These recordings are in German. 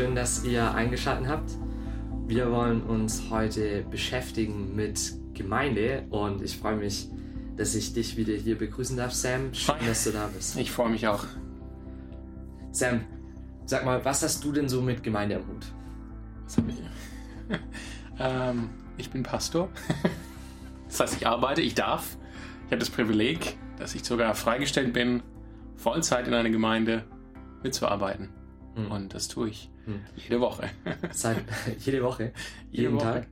Schön, dass ihr eingeschaltet habt. Wir wollen uns heute beschäftigen mit Gemeinde und ich freue mich, dass ich dich wieder hier begrüßen darf, Sam. Schön, dass du da bist. Ich freue mich auch. Sam, sag mal, was hast du denn so mit Gemeinde am Hut? Was habe ich? ähm, ich bin Pastor. das heißt, ich arbeite, ich darf. Ich habe das Privileg, dass ich sogar freigestellt bin, Vollzeit in einer Gemeinde mitzuarbeiten. Hm. Und das tue ich hm. jede Woche. Seit, jede Woche? Jede Jeden Woche. Tag?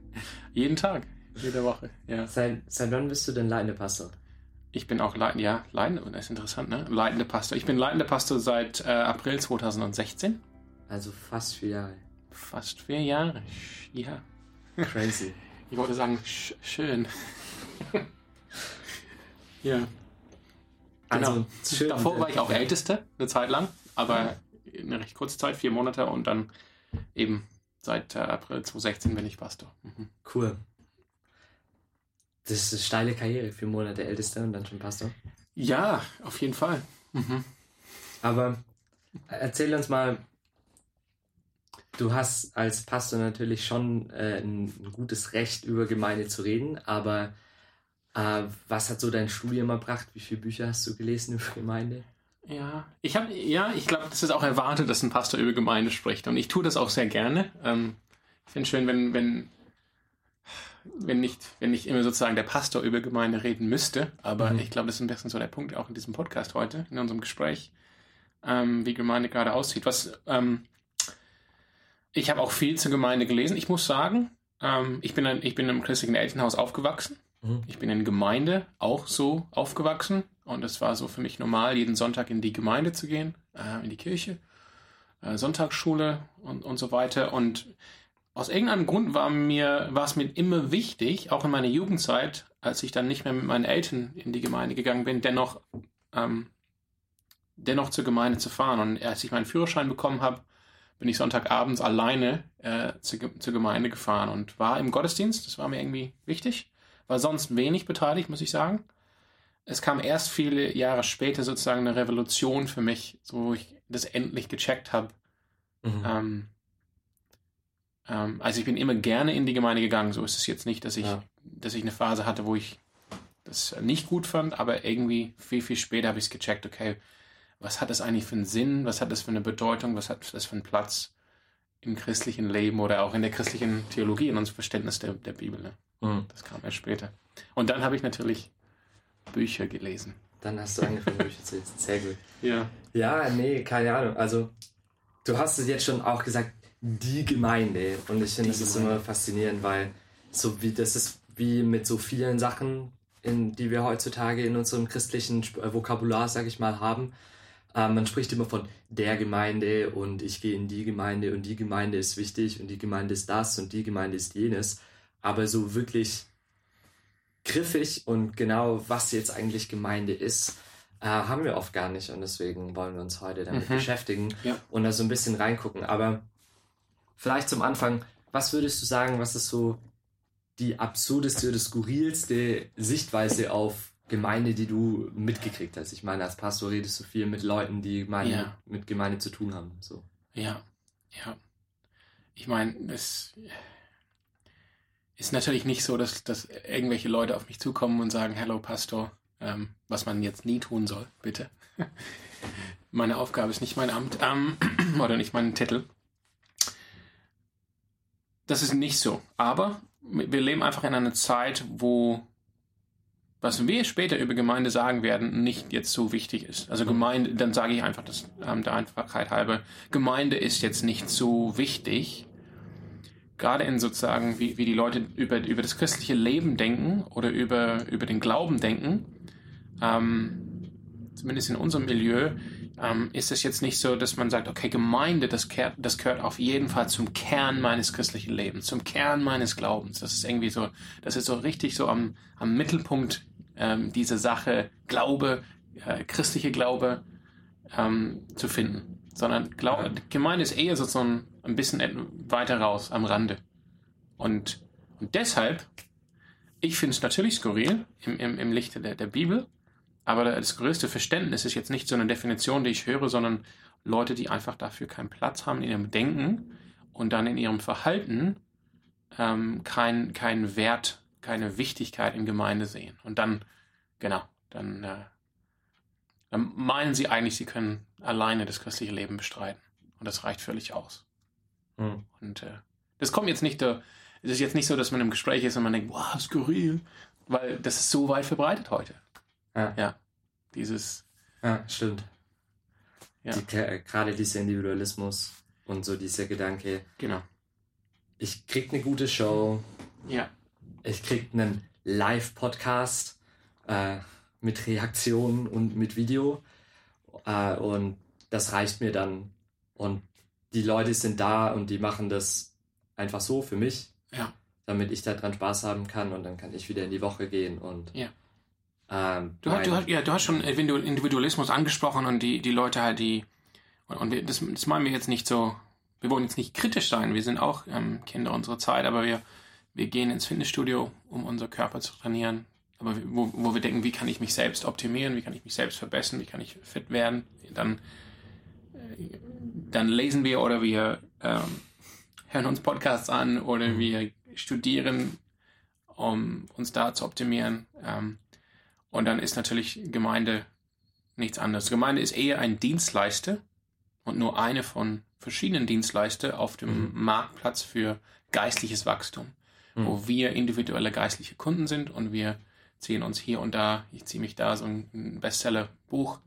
Jeden Tag, jede Woche, ja. Seit, seit wann bist du denn leitender Pastor? Ich bin auch leitender, ja, leitender, das ist interessant, ne? Leitender Pastor. Ich bin leitender Pastor seit äh, April 2016. Also fast vier Jahre. Fast vier Jahre, ja. Crazy. Ich wollte sagen, sch schön. ja. Genau. Also, schön Davor war ich auch Älteste, eine Zeit lang, aber eine recht kurze Zeit, vier Monate und dann eben seit äh, April 2016 bin ich Pastor. Mhm. Cool. Das ist eine steile Karriere, vier Monate Ältester und dann schon Pastor. Ja, auf jeden Fall. Mhm. Aber erzähl uns mal, du hast als Pastor natürlich schon äh, ein, ein, gutes Recht über Gemeinde zu reden, aber äh, was hat so dein Studium erbracht? Wie viele Bücher hast du gelesen über Gemeinde? Ja, ich habe, ja, ich glaube, das ist auch erwartet, dass ein Pastor über Gemeinde spricht. Und ich tue das auch sehr gerne. Ähm, ich finde es schön, wenn, wenn, wenn nicht, wenn nicht immer sozusagen der Pastor über Gemeinde reden müsste. Aber mhm. ich glaube, das ist ein bisschen so der Punkt auch in diesem Podcast heute, in unserem Gespräch, ähm, wie Gemeinde gerade aussieht. Was, ähm, ich habe auch viel zur Gemeinde gelesen. Ich muss sagen, ähm, ich bin, ein, ich bin im christlichen Elternhaus aufgewachsen. Mhm. Ich bin in Gemeinde auch so aufgewachsen. Und es war so für mich normal, jeden Sonntag in die Gemeinde zu gehen, äh, in die Kirche, äh, Sonntagsschule und, und so weiter. Und aus irgendeinem Grund war mir, war es mir immer wichtig, auch in meiner Jugendzeit, als ich dann nicht mehr mit meinen Eltern in die Gemeinde gegangen bin, dennoch, ähm, dennoch zur Gemeinde zu fahren. Und als ich meinen Führerschein bekommen habe, bin ich Sonntagabends alleine äh, zu, zur Gemeinde gefahren und war im Gottesdienst. Das war mir irgendwie wichtig. War sonst wenig beteiligt, muss ich sagen es kam erst viele Jahre später sozusagen eine Revolution für mich, so wo ich das endlich gecheckt habe. Mhm. Ähm, ähm, also ich bin immer gerne in die Gemeinde gegangen. So ist es jetzt nicht, dass ich, ja. dass ich eine Phase hatte, wo ich das nicht gut fand, aber irgendwie viel, viel später habe ich es gecheckt, okay, was hat das eigentlich für einen Sinn, was hat das für eine Bedeutung, was hat das für einen Platz im christlichen Leben oder auch in der christlichen Theologie, in unserem Verständnis der, der Bibel. Ne? Mhm. Das kam erst später. Und dann habe ich natürlich Bücher gelesen. Dann hast du angefangen, Bücher zu lesen. Sehr gut. Ja. Ja, nee, keine Ahnung. Also, du hast es jetzt schon auch gesagt, die Gemeinde. Und ich finde, das ist immer faszinierend, weil so wie das ist wie mit so vielen Sachen, in, die wir heutzutage in unserem christlichen äh, Vokabular, sag ich mal, haben. Ähm, man spricht immer von der Gemeinde und ich gehe in die Gemeinde und die Gemeinde ist wichtig und die Gemeinde ist das und die Gemeinde ist jenes. Aber so wirklich griffig und genau, was jetzt eigentlich Gemeinde ist, äh, haben wir oft gar nicht. Und deswegen wollen wir uns heute damit mhm. beschäftigen ja. und da so ein bisschen reingucken. Aber vielleicht zum Anfang, was würdest du sagen, was ist so die absurdeste oder skurrilste Sichtweise auf Gemeinde, die du mitgekriegt hast? Ich meine, als Pastor redest du viel mit Leuten, die Gemeinde, ja. mit Gemeinde zu tun haben. So. Ja, ja. Ich meine, es ist natürlich nicht so, dass, dass irgendwelche Leute auf mich zukommen und sagen, Hello Pastor, ähm, was man jetzt nie tun soll, bitte. Meine Aufgabe ist nicht mein Amt ähm, oder nicht mein Titel. Das ist nicht so. Aber wir leben einfach in einer Zeit, wo was wir später über Gemeinde sagen werden, nicht jetzt so wichtig ist. Also Gemeinde, dann sage ich einfach das ähm, der Einfachheit halber, Gemeinde ist jetzt nicht so wichtig, gerade in sozusagen, wie, wie die Leute über, über das christliche Leben denken oder über, über den Glauben denken, ähm, zumindest in unserem Milieu, ähm, ist es jetzt nicht so, dass man sagt, okay, Gemeinde, das gehört, das gehört auf jeden Fall zum Kern meines christlichen Lebens, zum Kern meines Glaubens. Das ist irgendwie so, das ist so richtig so am, am Mittelpunkt ähm, dieser Sache, Glaube, äh, christliche Glaube ähm, zu finden sondern glaub, Gemeinde ist eher so, so ein, ein bisschen weiter raus am Rande. Und, und deshalb, ich finde es natürlich skurril im, im, im Lichte der, der Bibel, aber das größte Verständnis ist jetzt nicht so eine Definition, die ich höre, sondern Leute, die einfach dafür keinen Platz haben in ihrem Denken und dann in ihrem Verhalten ähm, keinen kein Wert, keine Wichtigkeit in Gemeinde sehen. Und dann, genau, dann, äh, dann meinen sie eigentlich, sie können alleine das christliche Leben bestreiten. Und das reicht völlig aus. Mhm. Und äh, das kommt jetzt nicht, es ist jetzt nicht so, dass man im Gespräch ist und man denkt, wow, skurril, weil das ist so weit verbreitet heute. Ja. ja dieses. Ja, stimmt. Ja. Die, gerade dieser Individualismus und so dieser Gedanke. Genau. Ich krieg eine gute Show. Ja. Ich krieg einen Live-Podcast äh, mit Reaktionen und mit Video. Äh, und das reicht mir dann. Und die Leute sind da und die machen das einfach so für mich. Ja. Damit ich daran Spaß haben kann und dann kann ich wieder in die Woche gehen und. Ja. Ähm, du, hast, du, hast, ja, du hast schon Individualismus angesprochen und die, die Leute halt, die. Und, und wir, das, das meinen wir jetzt nicht so. Wir wollen jetzt nicht kritisch sein. Wir sind auch ähm, Kinder unserer Zeit, aber wir, wir gehen ins Fitnessstudio, um unser Körper zu trainieren. Aber wo, wo wir denken, wie kann ich mich selbst optimieren, wie kann ich mich selbst verbessern, wie kann ich fit werden, dann, äh, dann lesen wir oder wir ähm, hören uns Podcasts an oder mhm. wir studieren, um uns da zu optimieren. Ähm, und dann ist natürlich Gemeinde nichts anderes. Gemeinde ist eher ein Dienstleister und nur eine von verschiedenen Dienstleister auf dem mhm. Marktplatz für geistliches Wachstum, mhm. wo wir individuelle geistliche Kunden sind und wir ziehen uns hier und da, ich ziehe mich da so ein Bestseller-Buch,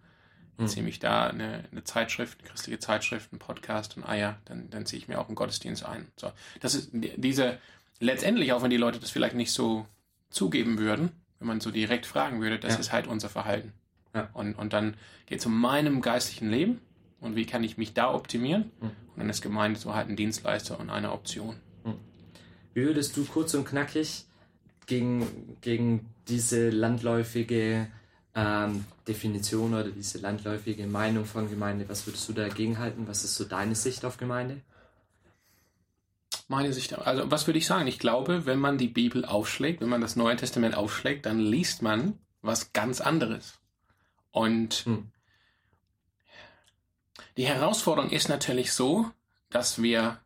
mhm. ziehe mich da eine, eine, Zeitschrift, eine christliche Zeitschrift, ein Podcast und ah ja, dann, dann ziehe ich mir auch einen Gottesdienst ein. So, das ist diese, letztendlich, auch wenn die Leute das vielleicht nicht so zugeben würden, wenn man so direkt fragen würde, das ja. ist halt unser Verhalten. Ja. Und, und dann geht es um meinem geistlichen Leben und wie kann ich mich da optimieren. Mhm. Und dann ist Gemeinde so halt ein Dienstleister und eine Option. Mhm. Wie würdest du kurz und knackig gegen, gegen diese landläufige ähm, Definition oder diese landläufige Meinung von Gemeinde, was würdest du dagegen halten? Was ist so deine Sicht auf Gemeinde? meine Sicht, also was würde ich sagen? Ich glaube, wenn man die Bibel aufschlägt, wenn man das Neue Testament aufschlägt, dann liest man was ganz anderes. Und hm. die Herausforderung ist natürlich so, dass wir,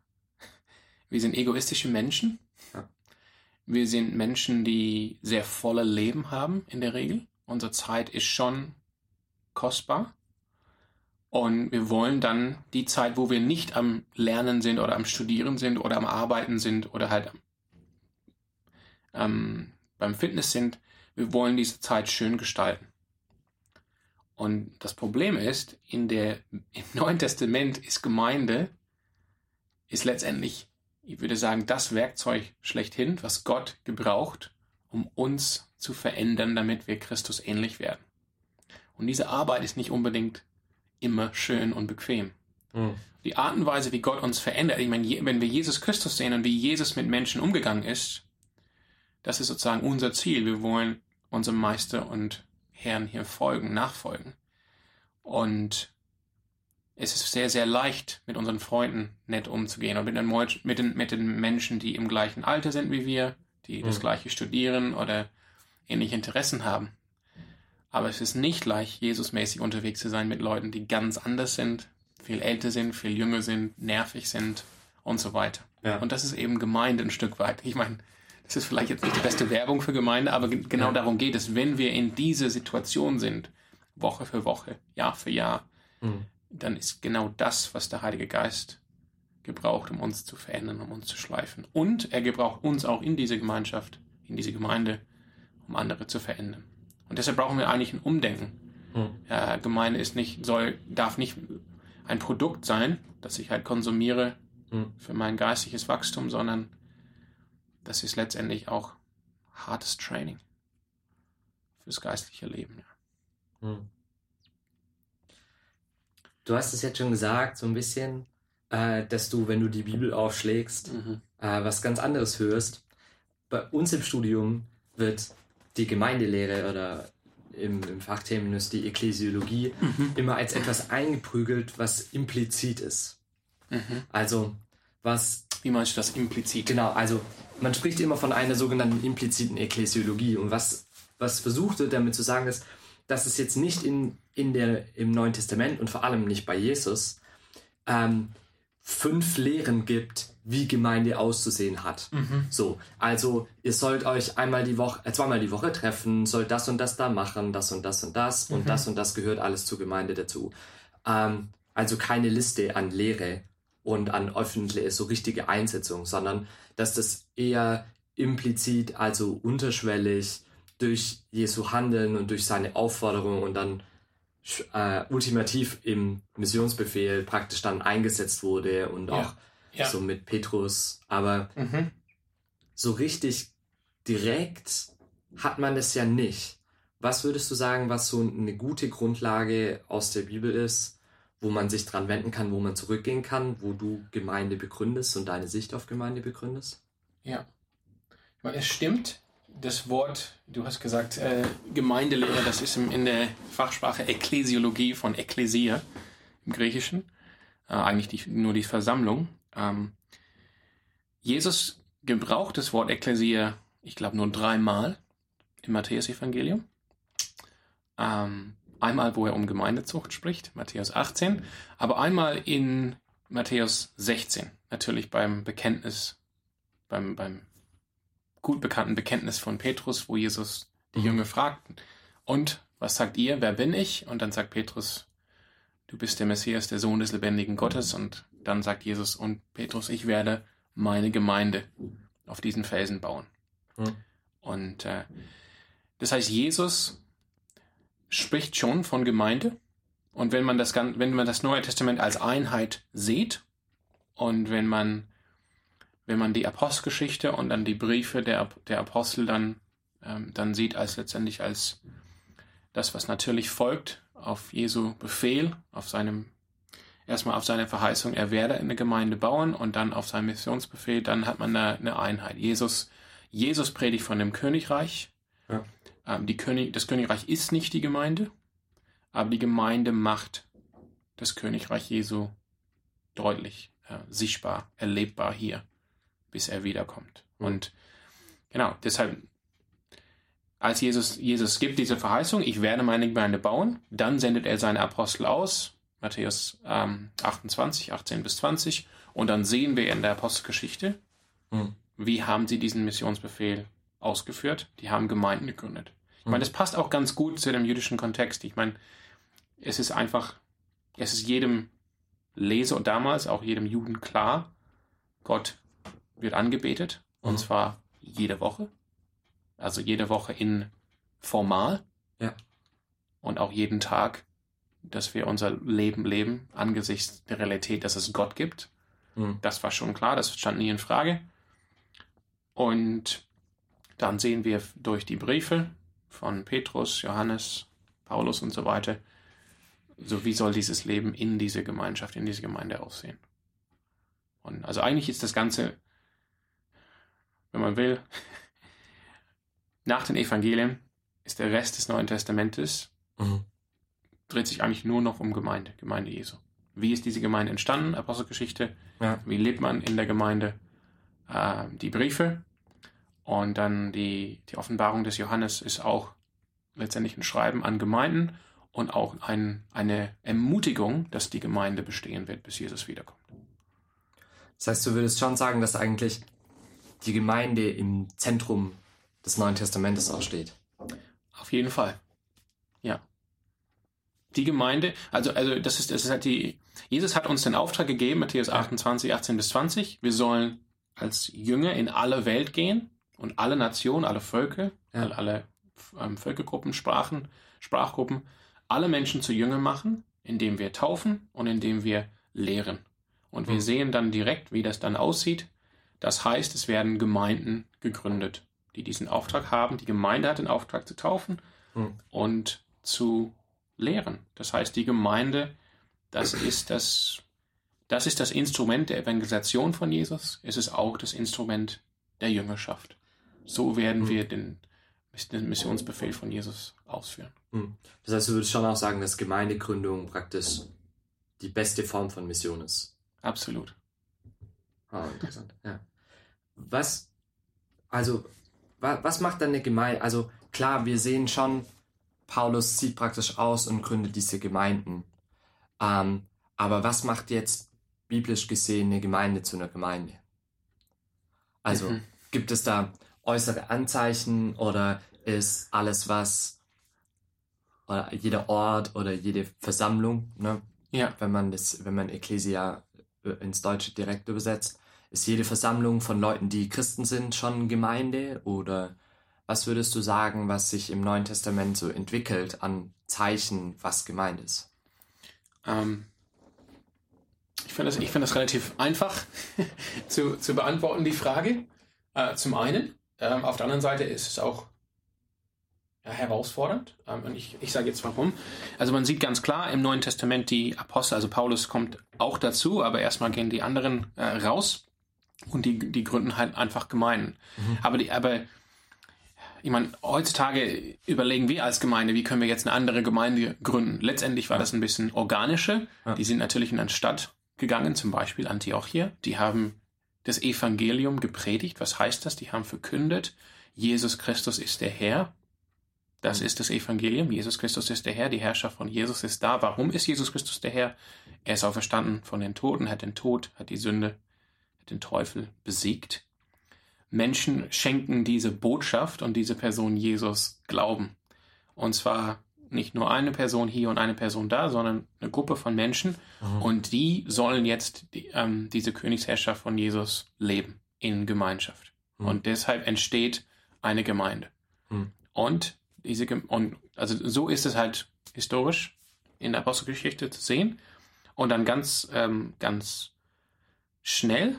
wir sind egoistische Menschen. Ja. Wir sind Menschen, die sehr volle Leben haben in der Regel. Unsere Zeit ist schon kostbar. Und wir wollen dann die Zeit, wo wir nicht am Lernen sind oder am Studieren sind oder am Arbeiten sind oder halt ähm, beim Fitness sind, wir wollen diese Zeit schön gestalten. Und das Problem ist, in der, im Neuen Testament ist Gemeinde, ist letztendlich, ich würde sagen, das Werkzeug schlechthin, was Gott gebraucht, um uns zu verändern, damit wir Christus ähnlich werden. Und diese Arbeit ist nicht unbedingt immer schön und bequem. Mhm. Die Art und Weise, wie Gott uns verändert, ich meine, wenn wir Jesus Christus sehen und wie Jesus mit Menschen umgegangen ist, das ist sozusagen unser Ziel. Wir wollen unserem Meister und Herrn hier folgen, nachfolgen. Und es ist sehr, sehr leicht, mit unseren Freunden nett umzugehen und mit den, mit den, mit den Menschen, die im gleichen Alter sind wie wir, die mhm. das gleiche studieren oder ähnliche Interessen haben. Aber es ist nicht leicht, Jesusmäßig unterwegs zu sein mit Leuten, die ganz anders sind, viel älter sind, viel jünger sind, nervig sind und so weiter. Ja. Und das ist eben Gemeinde ein Stück weit. Ich meine, das ist vielleicht jetzt nicht die beste Werbung für Gemeinde, aber genau ja. darum geht es. Wenn wir in dieser Situation sind, Woche für Woche, Jahr für Jahr, mhm. dann ist genau das, was der Heilige Geist gebraucht, um uns zu verändern, um uns zu schleifen. Und er gebraucht uns auch in diese Gemeinschaft, in diese Gemeinde, um andere zu verändern. Und deshalb brauchen wir eigentlich ein Umdenken. Hm. Ja, Gemeinde ist nicht, soll, darf nicht ein Produkt sein, das ich halt konsumiere hm. für mein geistiges Wachstum, sondern das ist letztendlich auch hartes Training fürs geistliche Leben. Ja. Hm. Du hast es jetzt schon gesagt, so ein bisschen, äh, dass du, wenn du die Bibel aufschlägst, mhm. äh, was ganz anderes hörst. Bei uns im Studium wird die Gemeindelehre oder im, im Fachterminus die Ekklesiologie mhm. immer als etwas eingeprügelt, was implizit ist. Mhm. Also was. Wie meinst du das implizit? Genau, also man spricht immer von einer sogenannten impliziten Ekklesiologie. Und was, was versucht wird damit zu sagen ist, dass es jetzt nicht in, in der, im Neuen Testament und vor allem nicht bei Jesus ähm, fünf Lehren gibt, wie Gemeinde auszusehen hat. Mhm. So, also ihr sollt euch einmal die Woche, äh, zweimal die Woche treffen, sollt das und das da machen, das und das und das und Mhm. das und das gehört alles zur Gemeinde dazu. Ähm, also keine Liste an Lehre und an öffentliche, so richtige Einsetzung, sondern dass das eher implizit, also unterschwellig durch Jesu Handeln und durch seine Aufforderung und dann äh, ultimativ im Missionsbefehl praktisch dann eingesetzt wurde und Ja. auch Ja. so mit Petrus. Aber Mhm. so richtig direkt hat man das ja nicht. Was würdest du sagen, was so eine gute Grundlage aus der Bibel ist, wo man sich dran wenden kann, wo man zurückgehen kann, wo du Gemeinde begründest und deine Sicht auf Gemeinde begründest? Ja. Ich meine, es stimmt, das Wort, du hast gesagt, äh, Gemeindelehre, das ist im, in der Fachsprache Ekklesiologie von Ekklesia im Griechischen. Äh, eigentlich die, nur die Versammlung. Ähm, Jesus gebraucht das Wort Ekklesia, ich glaube, nur dreimal im Matthäus-Evangelium. Ähm, einmal, wo er um Gemeindezucht spricht, Matthäus 18, aber einmal in Matthäus 16, natürlich beim Bekenntnis, beim, beim gut bekannten Bekenntnis von Petrus, wo Jesus die Jünger fragt, und was sagt ihr, wer bin ich? Und dann sagt Petrus, du bist der Messias, der Sohn des lebendigen Gottes. Und dann sagt Jesus, und Petrus, ich werde meine Gemeinde auf diesen Felsen bauen. Hm. Und äh, das heißt, Jesus spricht schon von Gemeinde. Und wenn man das, wenn man das Neue Testament als Einheit sieht und wenn man, wenn man die Apostelgeschichte und dann die Briefe der, der Apostel dann, ähm, dann sieht als letztendlich als das, was natürlich folgt auf Jesu Befehl, auf seinem, erstmal auf seine Verheißung, er werde eine Gemeinde bauen und dann auf seinen Missionsbefehl, dann hat man eine, eine Einheit. Jesus, Jesus predigt von dem Königreich. Ja. Ähm, die König, das Königreich ist nicht die Gemeinde, aber die Gemeinde macht das Königreich Jesu deutlich, äh, sichtbar, erlebbar hier, bis er wiederkommt. Und genau, deshalb, als Jesus, Jesus gibt diese Verheißung, ich werde meine Gemeinde bauen, dann sendet er seine Apostel aus, Matthäus ähm, 28, 18 bis 20, und dann sehen wir in der Apostelgeschichte, Hm. wie haben sie diesen Missionsbefehl ausgeführt? Die haben Gemeinden gegründet. Ich Hm. meine, das passt auch ganz gut zu dem jüdischen Kontext. Ich meine, es ist einfach, es ist jedem Leser und damals auch jedem Juden klar, Gott wird angebetet und Mhm. zwar jede Woche. Also jede Woche in formal. Ja. Und auch jeden Tag, dass wir unser Leben leben angesichts der Realität, dass es Gott gibt. Hm. Das war schon klar, das stand nie in Frage. Und dann sehen wir durch die Briefe von Petrus, Johannes, Paulus und so weiter, so wie soll dieses Leben in diese Gemeinschaft, in diese Gemeinde aussehen. Und also eigentlich ist das Ganze, wenn man will, nach den Evangelien ist der Rest des Neuen Testamentes Mhm. Dreht sich eigentlich nur noch um Gemeinde, Gemeinde Jesu. Wie ist diese Gemeinde entstanden? Apostelgeschichte. Ja. Wie lebt man in der Gemeinde? Äh, die Briefe. Und dann die, die Offenbarung des Johannes ist auch letztendlich ein Schreiben an Gemeinden und auch ein, eine Ermutigung, dass die Gemeinde bestehen wird, bis Jesus wiederkommt. Das heißt, du würdest schon sagen, dass eigentlich die Gemeinde im Zentrum des Neuen Testamentes auch steht. Auf jeden Fall. Ja. Die Gemeinde, also, also das ist, das ist halt die, Jesus hat uns den Auftrag gegeben, Matthäus 28, 18 bis 20. Wir sollen als Jünger in alle Welt gehen und alle Nationen, alle Völker, Ja. alle, alle ähm, Völkergruppen, Sprachen, Sprachgruppen, alle Menschen zu Jüngern machen, indem wir taufen und indem wir lehren. Und wir Mhm. sehen dann direkt, wie das dann aussieht. Das heißt, es werden Gemeinden gegründet, die diesen Auftrag haben. Die Gemeinde hat den Auftrag zu taufen Mhm. und zu lehren. Das heißt, die Gemeinde, das ist das, das ist das Instrument der Evangelisation von Jesus. Es ist auch das Instrument der Jüngerschaft. So werden Mhm. wir den, den Missionsbefehl von Jesus ausführen. Das heißt, du würdest schon auch sagen, dass Gemeindegründung praktisch die beste Form von Mission ist. Absolut. Ah, interessant. Ja. Was, also, wa, was macht dann eine Gemeinde? Also, klar, wir sehen schon, Paulus zieht praktisch aus und gründet diese Gemeinden. Ähm, aber was macht jetzt biblisch gesehen eine Gemeinde zu einer Gemeinde? Also mhm. gibt es da äußere Anzeichen oder ist alles, was oder jeder Ort oder jede Versammlung, ne? ja. wenn man das, wenn man Ecclesia äh, ins Deutsche direkt übersetzt, ist jede Versammlung von Leuten, die Christen sind, schon Gemeinde? Oder was würdest du sagen, was sich im Neuen Testament so entwickelt an Zeichen, was gemeint ist? Ähm, ich finde das, find das relativ einfach zu, zu beantworten, die Frage. Äh, zum einen, ähm, auf der anderen Seite ist es auch ja, herausfordernd. Ähm, und ich, ich sage jetzt warum. Also man sieht ganz klar im Neuen Testament die Apostel, also Paulus kommt auch dazu, aber erstmal gehen die anderen äh, raus und die, die gründen halt einfach Gemeinden. Mhm. Aber, die, aber ich meine, heutzutage überlegen wir als Gemeinde, wie können wir jetzt eine andere Gemeinde gründen. Letztendlich war das ein bisschen organische. Ja. Die sind natürlich in eine Stadt gegangen, zum Beispiel Antiochia. Die haben das Evangelium gepredigt. Was heißt das? Die haben verkündet, Jesus Christus ist der Herr. Das ist das Evangelium. Jesus Christus ist der Herr. Die Herrschaft von Jesus ist da. Warum ist Jesus Christus der Herr? Er ist auferstanden von den Toten, hat den Tod, hat die Sünde, hat den Teufel besiegt. Menschen schenken diese Botschaft und diese Person Jesus Glauben. Und zwar nicht nur eine Person hier und eine Person da, sondern eine Gruppe von Menschen. Mhm. Und die sollen jetzt die, ähm, diese Königsherrschaft von Jesus leben in Gemeinschaft. Mhm. Und deshalb entsteht eine Gemeinde. Mhm. Und diese und also so ist es halt historisch in der Apostelgeschichte zu sehen. Und dann ganz, ähm, ganz schnell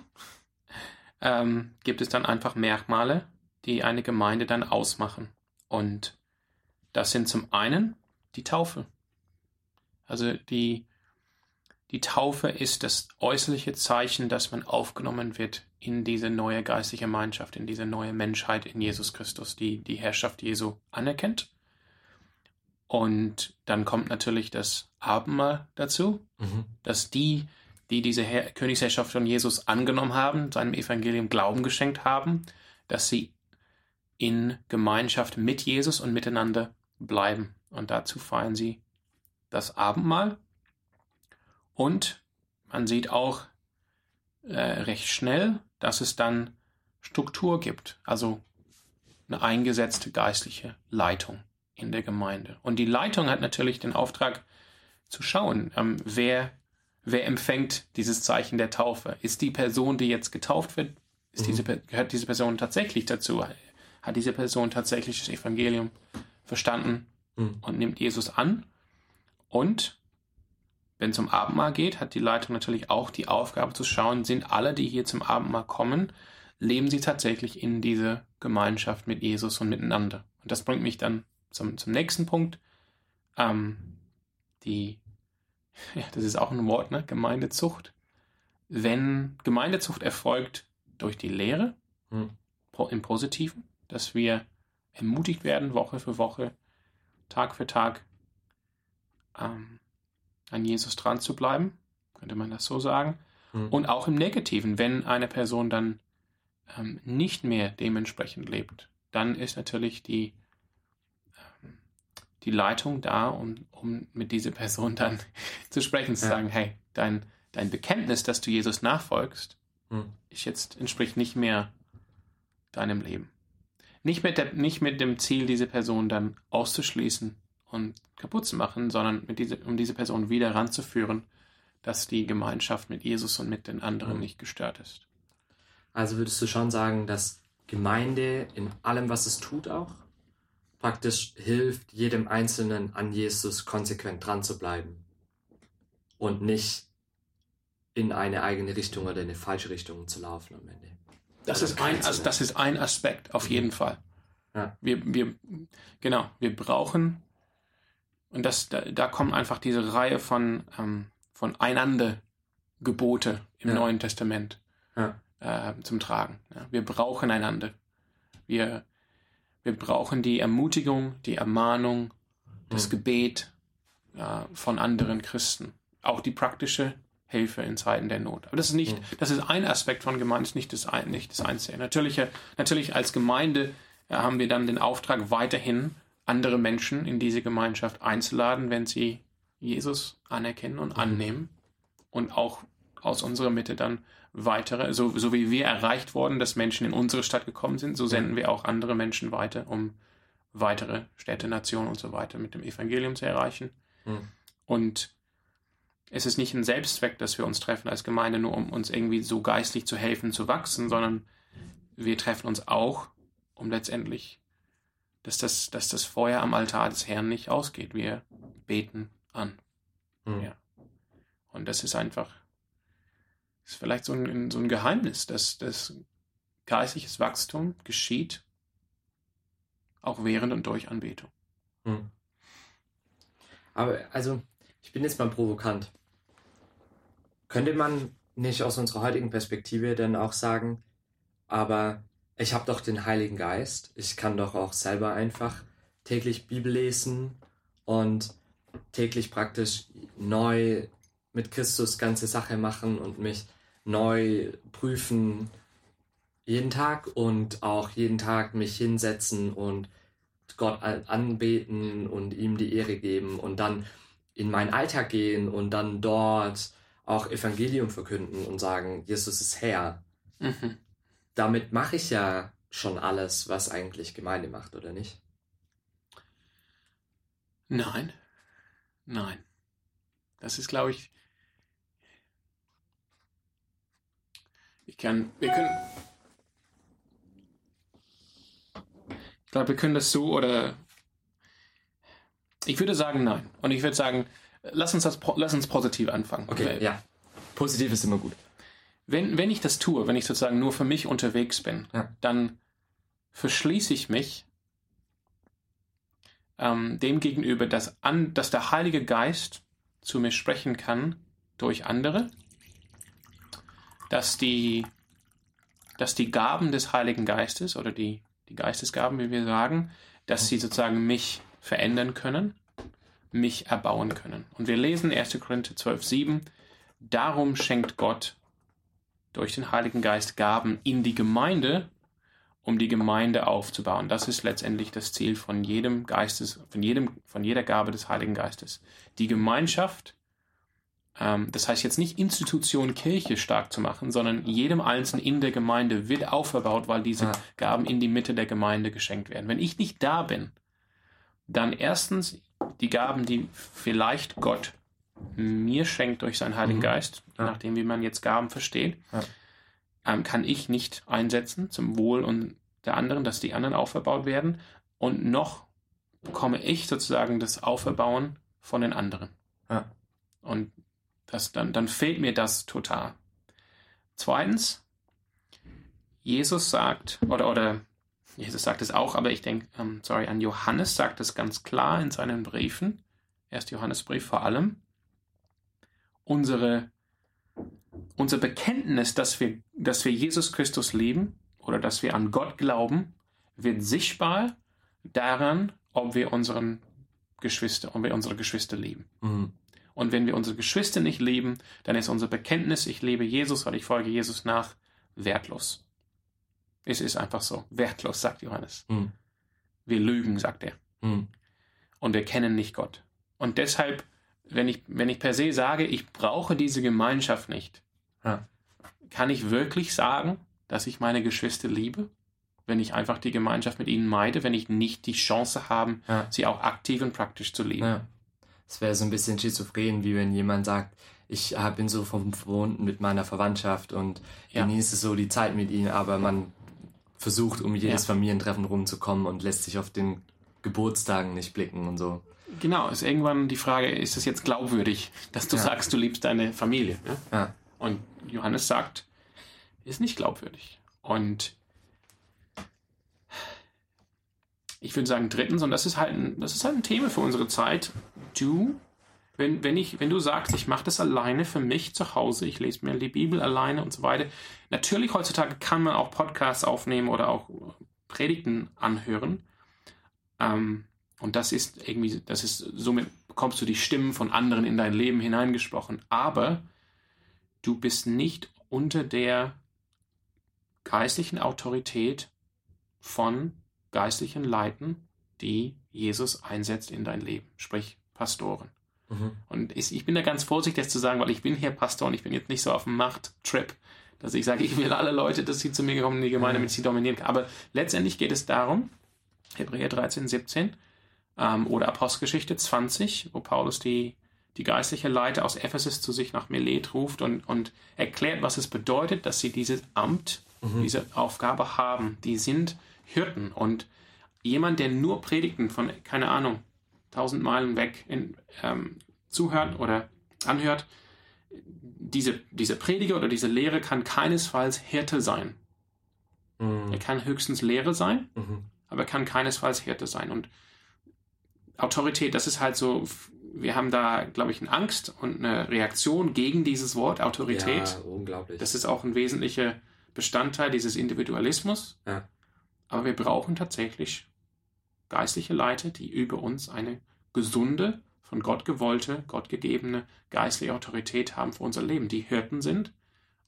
ähm, gibt es dann einfach Merkmale, die eine Gemeinde dann ausmachen. Und das sind zum einen die Taufe. Also die, die Taufe ist das äußerliche Zeichen, dass man aufgenommen wird in diese neue geistliche Gemeinschaft, in diese neue Menschheit in Jesus Christus, die die Herrschaft Jesu anerkennt. Und dann kommt natürlich das Abendmahl dazu, mhm. dass die, die diese Her Königsherrschaft von Jesus angenommen haben, seinem Evangelium Glauben geschenkt haben, dass sie in Gemeinschaft mit Jesus und miteinander bleiben. Und dazu feiern sie das Abendmahl. Und man sieht auch äh, recht schnell, dass es dann Struktur gibt, also eine eingesetzte geistliche Leitung in der Gemeinde. Und die Leitung hat natürlich den Auftrag zu schauen, ähm, wer wer empfängt dieses Zeichen der Taufe? Ist die Person, die jetzt getauft wird, ist mhm. diese, gehört diese Person tatsächlich dazu? Hat diese Person tatsächlich das Evangelium verstanden mhm. und nimmt Jesus an? Und wenn es um Abendmahl geht, hat die Leitung natürlich auch die Aufgabe zu schauen, sind alle, die hier zum Abendmahl kommen, leben sie tatsächlich in diese Gemeinschaft mit Jesus und miteinander. Und das bringt mich dann zum, zum nächsten Punkt. Ähm, die ja, das ist auch ein Wort, ne? Gemeindezucht. Wenn Gemeindezucht erfolgt durch die Lehre, hm. im Positiven, dass wir ermutigt werden, Woche für Woche, Tag für Tag ähm, an Jesus dran zu bleiben, könnte man das so sagen. Hm. Und auch im Negativen, wenn eine Person dann ähm, nicht mehr dementsprechend lebt, dann ist natürlich die die Leitung da, um, um mit dieser Person dann zu sprechen, zu ja. sagen, hey, dein, dein Bekenntnis, dass du Jesus nachfolgst, hm. ist jetzt, entspricht nicht mehr deinem Leben. Nicht mit, der, nicht mit dem Ziel, diese Person dann auszuschließen und kaputt zu machen, sondern mit diese, um diese Person wieder ranzuführen, dass die Gemeinschaft mit Jesus und mit den anderen hm. nicht gestört ist. Also würdest du schon sagen, dass Gemeinde in allem, was es tut, auch praktisch hilft, jedem Einzelnen an Jesus konsequent dran zu bleiben und nicht in eine eigene Richtung oder in eine falsche Richtung zu laufen am Ende. Das, ist ein, also das ist ein Aspekt, auf jeden Fall. Ja. Wir, wir, genau, wir brauchen, und das, da, da kommt einfach diese Reihe von, ähm, von einander Gebote im ja. Neuen Testament ja. äh, zum Tragen. wir brauchen einander. Wir, wir brauchen die Ermutigung, die Ermahnung, das mhm. Gebet äh, von anderen Christen. Auch die praktische Hilfe in Zeiten der Not. Aber das ist nicht, mhm. das ist ein Aspekt von Gemeinde, ist nicht das, nicht das Einzige. Natürlich, natürlich als Gemeinde äh, haben wir dann den Auftrag, weiterhin andere Menschen in diese Gemeinschaft einzuladen, wenn sie Jesus anerkennen und mhm. annehmen und auch aus unserer Mitte dann weitere, so, so wie wir erreicht wurden, dass Menschen in unsere Stadt gekommen sind, so senden wir auch andere Menschen weiter, um weitere Städte, Nationen und so weiter mit dem Evangelium zu erreichen. Mhm. Und es ist nicht ein Selbstzweck, dass wir uns treffen als Gemeinde, nur um uns irgendwie so geistlich zu helfen, zu wachsen, sondern wir treffen uns auch, um letztendlich, dass das, dass das Feuer am Altar des Herrn nicht ausgeht. Wir beten an. Mhm. Ja. Und das ist einfach, ist vielleicht so ein, so ein Geheimnis, dass das geistliches Wachstum geschieht, auch während und durch Anbetung. Mhm. Aber also, ich bin jetzt mal provokant. Könnte man nicht aus unserer heutigen Perspektive dann auch sagen, aber ich habe doch den Heiligen Geist, ich kann doch auch selber einfach täglich Bibel lesen und täglich praktisch neu mit Christus ganze Sache machen und mich neu prüfen jeden Tag und auch jeden Tag mich hinsetzen und Gott anbeten und ihm die Ehre geben und dann in meinen Alltag gehen und dann dort auch Evangelium verkünden und sagen, Jesus ist Herr. Mhm. Damit mache ich ja schon alles, was eigentlich Gemeinde macht, oder nicht? Nein. Nein. Das ist, glaube ich. Ich kann. Wir können. Ich glaube, wir können das so oder. Ich würde sagen, nein. Und ich würde sagen, lass uns, das, lass uns positiv anfangen. Okay, ja. Positiv ist immer gut. Wenn, wenn ich das tue, wenn ich sozusagen nur für mich unterwegs bin, ja. dann verschließe ich mich ähm, dem gegenüber, dass, an, dass der Heilige Geist zu mir sprechen kann durch andere, dass die, dass die Gaben des Heiligen Geistes oder die, die Geistesgaben, wie wir sagen, dass sie sozusagen mich verändern können, mich erbauen können. Und wir lesen 1. Korinther 12, 7, darum schenkt Gott durch den Heiligen Geist Gaben in die Gemeinde, um die Gemeinde aufzubauen. Das ist letztendlich das Ziel von jedem Geistes, von jedem, von jeder Gabe des Heiligen Geistes. Die Gemeinschaft, das heißt jetzt nicht Institution Kirche stark zu machen, sondern jedem Einzelnen in der Gemeinde wird aufgebaut, weil diese. Gaben in die Mitte der Gemeinde geschenkt werden. Wenn ich nicht da bin, dann erstens die Gaben, die vielleicht Gott mir schenkt durch seinen Heiligen mhm. Geist, ja. nachdem wie man jetzt Gaben versteht, ja. ähm, kann ich nicht einsetzen zum Wohl und der anderen, dass die anderen auferbaut werden. Und noch bekomme ich sozusagen das Auferbauen von den anderen. Ja. Und das, dann, dann fehlt mir das total. Zweitens, Jesus sagt, oder, oder Jesus sagt es auch, aber ich denke, ähm, sorry, an Johannes sagt es ganz klar in seinen Briefen, erst Johannesbrief vor allem, unsere, unser Bekenntnis, dass wir, dass wir Jesus Christus lieben oder dass wir an Gott glauben, wird sichtbar daran, ob wir unseren Geschwister, ob wir unsere Geschwister lieben. Mhm. Und wenn wir unsere Geschwister nicht lieben, dann ist unser Bekenntnis, ich liebe Jesus oder ich folge Jesus nach, wertlos. Es ist einfach so. Wertlos, sagt Johannes. Mhm. Wir lügen, sagt er. Mhm. Und wir kennen nicht Gott. Und deshalb wenn ich, wenn ich per se sage, ich brauche diese Gemeinschaft nicht, ja. kann ich wirklich sagen, dass ich meine Geschwister liebe? Wenn ich einfach die Gemeinschaft mit ihnen meide, wenn ich nicht die Chance habe, ja. sie auch aktiv und praktisch zu lieben. Ja. Es wäre so ein bisschen schizophren, wie wenn jemand sagt, ich bin so verbunden mit meiner Verwandtschaft und ja. genieße so die Zeit mit ihnen, aber man versucht, um jedes Familientreffen rumzukommen und lässt sich auf den Geburtstagen nicht blicken und so. Genau, ist irgendwann die Frage, ist es jetzt glaubwürdig, dass du ja. sagst, du liebst deine Familie? Ne? Ja. Und Johannes sagt, ist nicht glaubwürdig. Und ich würde sagen, drittens, und das ist halt ein, das ist halt ein Thema für unsere Zeit, du, wenn, wenn, ich, wenn du sagst, ich mache das alleine für mich zu Hause, ich lese mir die Bibel alleine und so weiter. Natürlich heutzutage kann man auch Podcasts aufnehmen oder auch Predigten anhören. Ähm, und das ist irgendwie, das ist, somit bekommst du die Stimmen von anderen in dein Leben hineingesprochen. Aber du bist nicht unter der geistlichen Autorität von geistlichen Leuten, die Jesus einsetzt in dein Leben, sprich Pastoren. Mhm. Und ich, bin da ganz vorsichtig zu sagen, weil ich bin hier Pastor und ich bin jetzt nicht so auf dem Machttrip, dass ich sage, ich will alle Leute, dass sie zu mir kommen in die Gemeinde, damit sie dominieren. Aber letztendlich geht es darum, Hebräer 13, 17 ähm, oder Apostelgeschichte 20, wo Paulus die, die geistliche Leiter aus Ephesus zu sich nach Milet ruft und, und erklärt, was es bedeutet, dass sie dieses Amt, mhm. diese Aufgabe haben. Die sind Hirten und jemand, der nur Predigten von, keine Ahnung, tausend Meilen weg in, ähm, zuhört oder anhört, diese, diese Prediger oder diese Lehre kann keinesfalls Hirte sein. Mhm. Er kann höchstens Lehre sein, mhm. aber er kann keinesfalls Hirte sein. Und Autorität, das ist halt so, wir haben da, glaube ich, eine Angst und eine Reaktion gegen dieses Wort Autorität. Ja, unglaublich. Das ist auch ein wesentlicher Bestandteil dieses Individualismus. Ja. Aber wir brauchen tatsächlich geistliche Leiter, die über uns eine gesunde, von Gott gewollte, Gott gegebene geistliche Autorität haben für unser Leben, die Hirten sind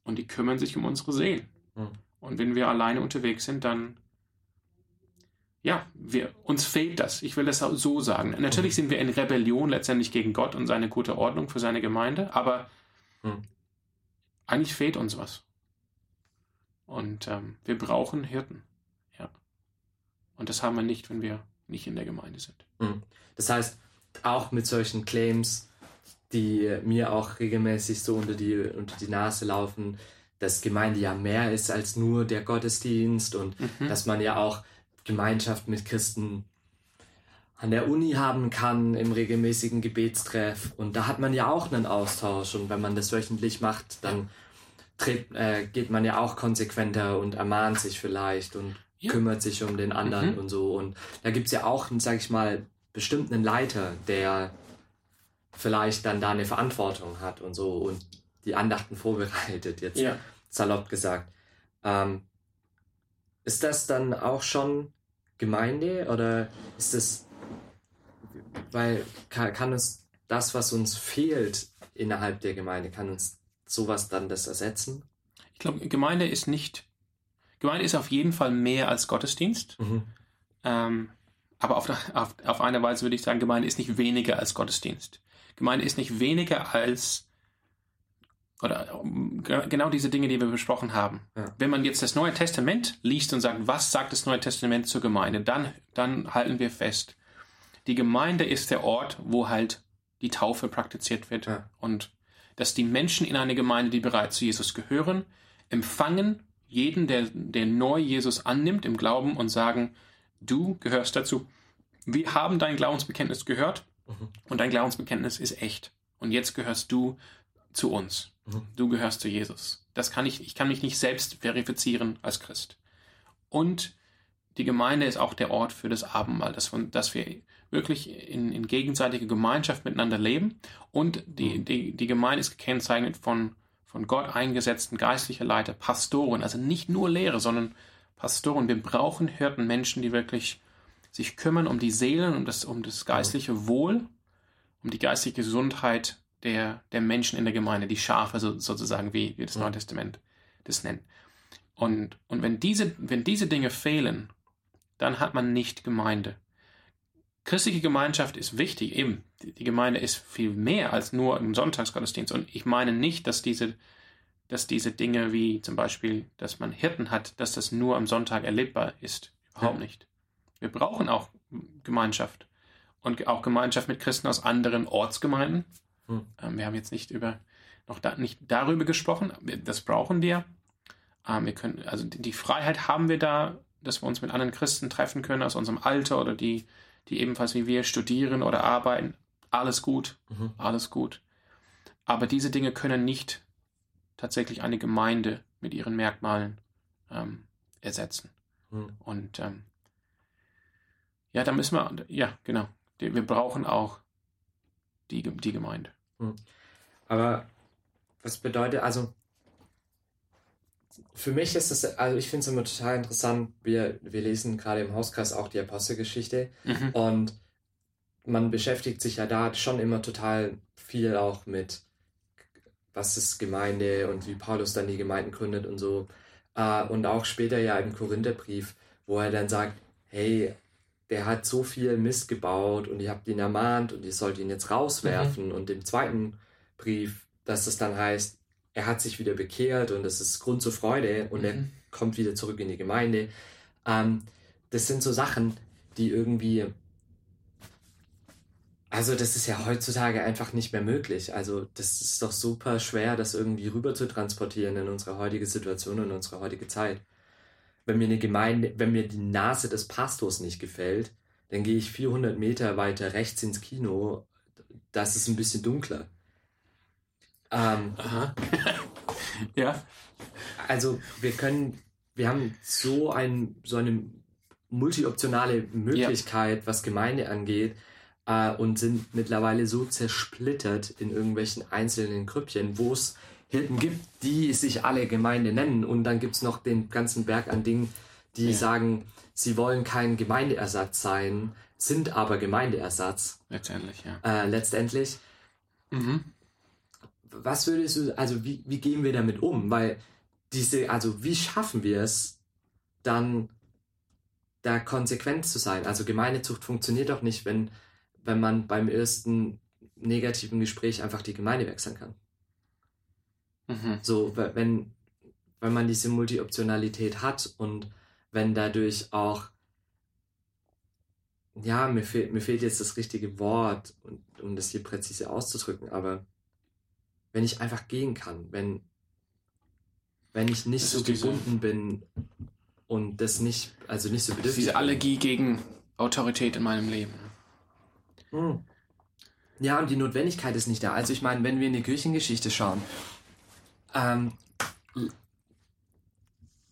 und die kümmern sich um unsere Seelen. Mhm. Und wenn wir alleine unterwegs sind, dann ja, wir, uns fehlt das. Ich will das so sagen. Natürlich mhm. sind wir in Rebellion letztendlich gegen Gott und seine gute Ordnung für seine Gemeinde, aber mhm. eigentlich fehlt uns was. Und ähm, wir brauchen Hirten. Und das haben wir nicht, wenn wir nicht in der Gemeinde sind. Mhm. Das heißt, auch mit solchen Claims, die mir auch regelmäßig so unter die, unter die Nase laufen, dass Gemeinde ja mehr ist als nur der Gottesdienst und mhm. dass man ja auch Gemeinschaft mit Christen an der Uni haben kann im regelmäßigen Gebetstreff. Und da hat man ja auch einen Austausch. Und wenn man das wöchentlich macht, dann tritt, äh, geht man ja auch konsequenter und ermahnt sich vielleicht und ja. kümmert sich um den anderen mhm. und so. Und da gibt es ja auch, sag ich mal, bestimmt einen Leiter, der vielleicht dann da eine Verantwortung hat und so und die Andachten vorbereitet, jetzt ja. salopp gesagt. Ähm, ist das dann auch schon Gemeinde oder ist das, weil kann, kann uns das, was uns fehlt innerhalb der Gemeinde, kann uns sowas dann das ersetzen? Ich glaube, Gemeinde ist nicht, Gemeinde ist auf jeden Fall mehr als Gottesdienst. Mhm. Ähm, aber auf, auf, auf eine Weise würde ich sagen, Gemeinde ist nicht weniger als Gottesdienst. Gemeinde ist nicht weniger als oder genau diese Dinge, die wir besprochen haben. Ja. Wenn man jetzt das Neue Testament liest und sagt, was sagt das Neue Testament zur Gemeinde, dann, dann halten wir fest, die Gemeinde ist der Ort, wo halt die Taufe praktiziert wird ja. und dass die Menschen in eine Gemeinde, die bereits zu Jesus gehören, empfangen jeden, der, der neu Jesus annimmt im Glauben und sagen, Du gehörst dazu. Wir haben dein Glaubensbekenntnis gehört mhm. und dein Glaubensbekenntnis ist echt. Und jetzt gehörst du zu uns. Mhm. Du gehörst zu Jesus. Das kann ich, ich kann mich nicht selbst verifizieren als Christ. Und die Gemeinde ist auch der Ort für das Abendmahl, dass, dass wir wirklich in, in gegenseitiger Gemeinschaft miteinander leben. Und die, mhm. die, die Gemeinde ist gekennzeichnet von, von Gott eingesetzten geistlichen Leiter, Pastoren, also nicht nur Lehre, sondern Pastoren. Wir brauchen Hirten, Menschen, die wirklich sich kümmern um die Seelen, um das, um das geistliche Wohl, um die geistliche Gesundheit der, der Menschen in der Gemeinde, die Schafe so, sozusagen, wie, wie das Neue Testament das nennt. Und, und wenn, diese, wenn diese Dinge fehlen, dann hat man nicht Gemeinde. Christliche Gemeinschaft ist wichtig, eben. Die Gemeinde ist viel mehr als nur im Sonntagsgottesdienst. Und ich meine nicht, dass diese dass diese Dinge wie zum Beispiel, dass man Hirten hat, dass das nur am Sonntag erlebbar ist. Überhaupt ja. nicht. Wir brauchen auch Gemeinschaft und auch Gemeinschaft mit Christen aus anderen Ortsgemeinden. Hm. Ähm, wir haben jetzt nicht über noch da, nicht darüber gesprochen. Das brauchen wir. Ähm, wir können also die Freiheit haben wir da, dass wir uns mit anderen Christen treffen können aus unserem Alter oder die die ebenfalls wie wir studieren oder arbeiten. Alles gut, mhm. alles gut. Aber diese Dinge können nicht tatsächlich eine Gemeinde mit ihren Merkmalen ähm, ersetzen. Hm. Und ähm, ja, da müssen wir, ja, genau, wir brauchen auch die, die Gemeinde. Hm. Aber was bedeutet, also für mich ist das, also ich finde es immer total interessant, wir, wir lesen gerade im Hauskreis auch die Apostelgeschichte mhm. und man beschäftigt sich ja da schon immer total viel auch mit was ist Gemeinde und wie Paulus dann die Gemeinden gründet und so. Äh, und auch später ja im Korintherbrief, wo er dann sagt, hey, der hat so viel Mist gebaut und ihr habt ihn ermahnt und ihr sollt ihn jetzt rauswerfen. Mhm. Und im zweiten Brief, dass es dann heißt, er hat sich wieder bekehrt und das ist Grund zur Freude und mhm. er kommt wieder zurück in die Gemeinde. Ähm, das sind so Sachen, die irgendwie. Also, das ist ja heutzutage einfach nicht mehr möglich. Also, das ist doch super schwer, das irgendwie rüber zu transportieren in unsere heutige Situation und unsere heutige Zeit. Wenn mir eine Gemeinde, wenn mir die Nase des Pastors nicht gefällt, dann gehe ich 400 Meter weiter rechts ins Kino. Das ist ein bisschen dunkler. Ähm, Aha. ja. Also, wir können, wir haben so, ein, so eine multioptionale Möglichkeit, ja. was Gemeinde angeht, äh, und sind mittlerweile so zersplittert in irgendwelchen einzelnen Grüppchen, wo es Hirten gibt, die sich alle Gemeinde nennen. Und dann gibt es noch den ganzen Berg an Dingen, die ja. sagen, sie wollen kein Gemeindeersatz sein, sind aber Gemeindeersatz. Letztendlich, ja. Äh, letztendlich. Mhm. Was würdest du, also wie, wie gehen wir damit um? Weil diese, also wie schaffen wir es dann da konsequent zu sein. Also Gemeindezucht funktioniert doch nicht, wenn, wenn man beim ersten negativen Gespräch einfach die Gemeinde wechseln kann. Mhm. So, wenn, wenn man diese Multioptionalität hat und wenn dadurch auch, ja, mir, fehl, mir fehlt jetzt das richtige Wort, um das hier präzise auszudrücken, aber wenn ich einfach gehen kann, wenn, wenn ich nicht das so gebunden bin und das nicht, also nicht so bedürftig. Diese Allergie gegen Autorität in meinem Leben. Hm. Ja, und die Notwendigkeit ist nicht da. Also ich meine, wenn wir in die Kirchengeschichte schauen, ähm,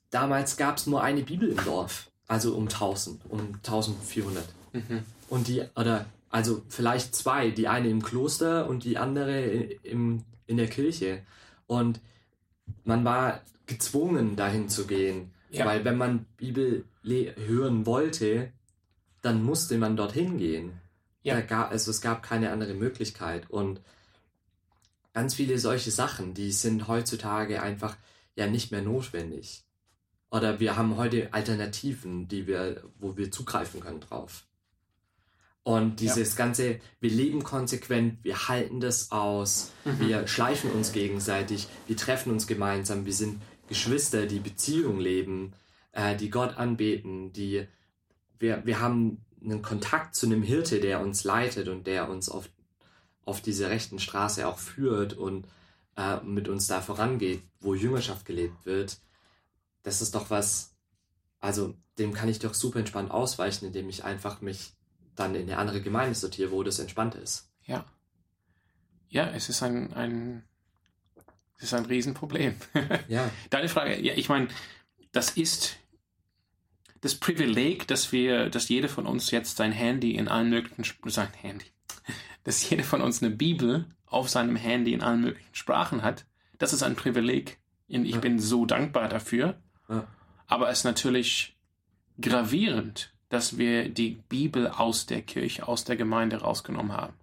damals gab es nur eine Bibel im Dorf, also um 1000, um 1400. Mhm. Und die, oder also vielleicht zwei, die eine im Kloster und die andere im, in der Kirche. Und man war gezwungen, dahin zu gehen. Ja. Weil wenn man Bibel hören wollte, dann musste man dorthin gehen. Ja. Gab, also es gab keine andere Möglichkeit. Und ganz viele solche Sachen, die sind heutzutage einfach ja nicht mehr notwendig. Oder wir haben heute Alternativen, die wir, wo wir zugreifen können drauf. Und dieses ja. ganze, wir leben konsequent, wir halten das aus, mhm. wir schleifen uns gegenseitig, wir treffen uns gemeinsam, wir sind Geschwister, die Beziehung leben, äh, die Gott anbeten, die wir, wir haben einen Kontakt zu einem Hirte, der uns leitet und der uns auf, auf diese rechten Straße auch führt und äh, mit uns da vorangeht, wo Jüngerschaft gelebt wird. Das ist doch was, also dem kann ich doch super entspannt ausweichen, indem ich einfach mich dann in eine andere Gemeinde sortiere, wo das entspannt ist. Ja. Ja, es ist ein, ein das ist ein Riesenproblem. Ja. Deine Frage, ja, ich meine, das ist das Privileg, dass wir, dass jeder von uns jetzt sein Handy in allen möglichen, sein Handy, dass jeder von uns eine Bibel auf seinem Handy in allen möglichen Sprachen hat. Das ist ein Privileg. Und ich ja. bin so dankbar dafür. Ja. Aber es ist natürlich gravierend, dass wir die Bibel aus der Kirche, aus der Gemeinde rausgenommen haben.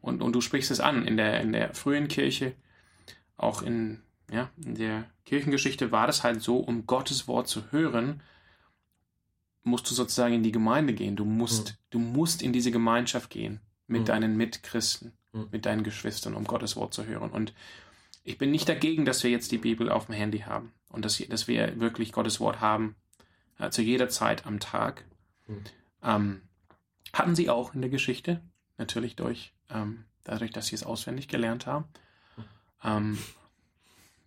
Und, und du sprichst es an, in der, in der frühen Kirche auch in, ja, in der Kirchengeschichte war das halt so, um Gottes Wort zu hören, musst du sozusagen in die Gemeinde gehen. Du musst, mhm. du musst in diese Gemeinschaft gehen mit mhm. deinen Mitchristen, mhm. mit deinen Geschwistern, um Gottes Wort zu hören. Und ich bin nicht dagegen, dass wir jetzt die Bibel auf dem Handy haben und dass, dass wir wirklich Gottes Wort haben äh, zu jeder Zeit am Tag. Mhm. Ähm, hatten sie auch in der Geschichte, natürlich durch, ähm, dadurch, dass sie es auswendig gelernt haben. Ähm,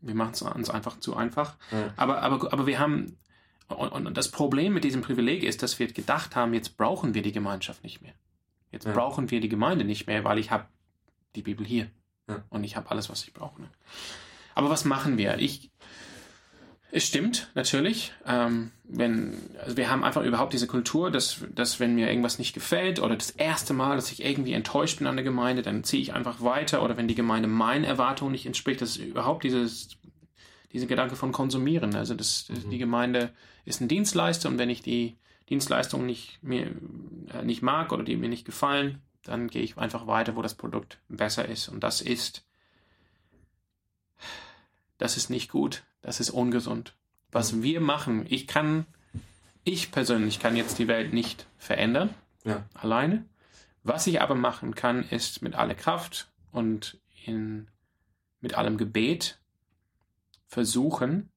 wir machen es uns einfach zu einfach. Ja. Aber, aber, aber wir haben, und, und, das Problem mit diesem Privileg ist, dass wir gedacht haben, jetzt brauchen wir die Gemeinschaft nicht mehr. Jetzt ja. brauchen wir die Gemeinde nicht mehr, weil ich habe die Bibel hier. Ja. Und ich habe alles, was ich brauche. Ne? Aber was machen wir? Ich, es stimmt, natürlich. Ähm, wenn, also wir haben einfach überhaupt diese Kultur, dass, dass wenn mir irgendwas nicht gefällt oder das erste Mal, dass ich irgendwie enttäuscht bin an der Gemeinde, dann ziehe ich einfach weiter oder wenn die Gemeinde meinen Erwartungen nicht entspricht, das ist überhaupt dieses, diese Gedanke von Konsumieren. Also das, mhm. die Gemeinde ist ein Dienstleister und wenn ich die Dienstleistung nicht, mir, äh, nicht mag oder die mir nicht gefallen, dann gehe ich einfach weiter, wo das Produkt besser ist. Und das ist, das ist nicht gut. Das ist ungesund. Was wir machen, ich kann, ich persönlich kann jetzt die Welt nicht verändern, Ja. alleine. Was ich aber machen kann, ist mit aller Kraft und in, mit allem Gebet versuchen,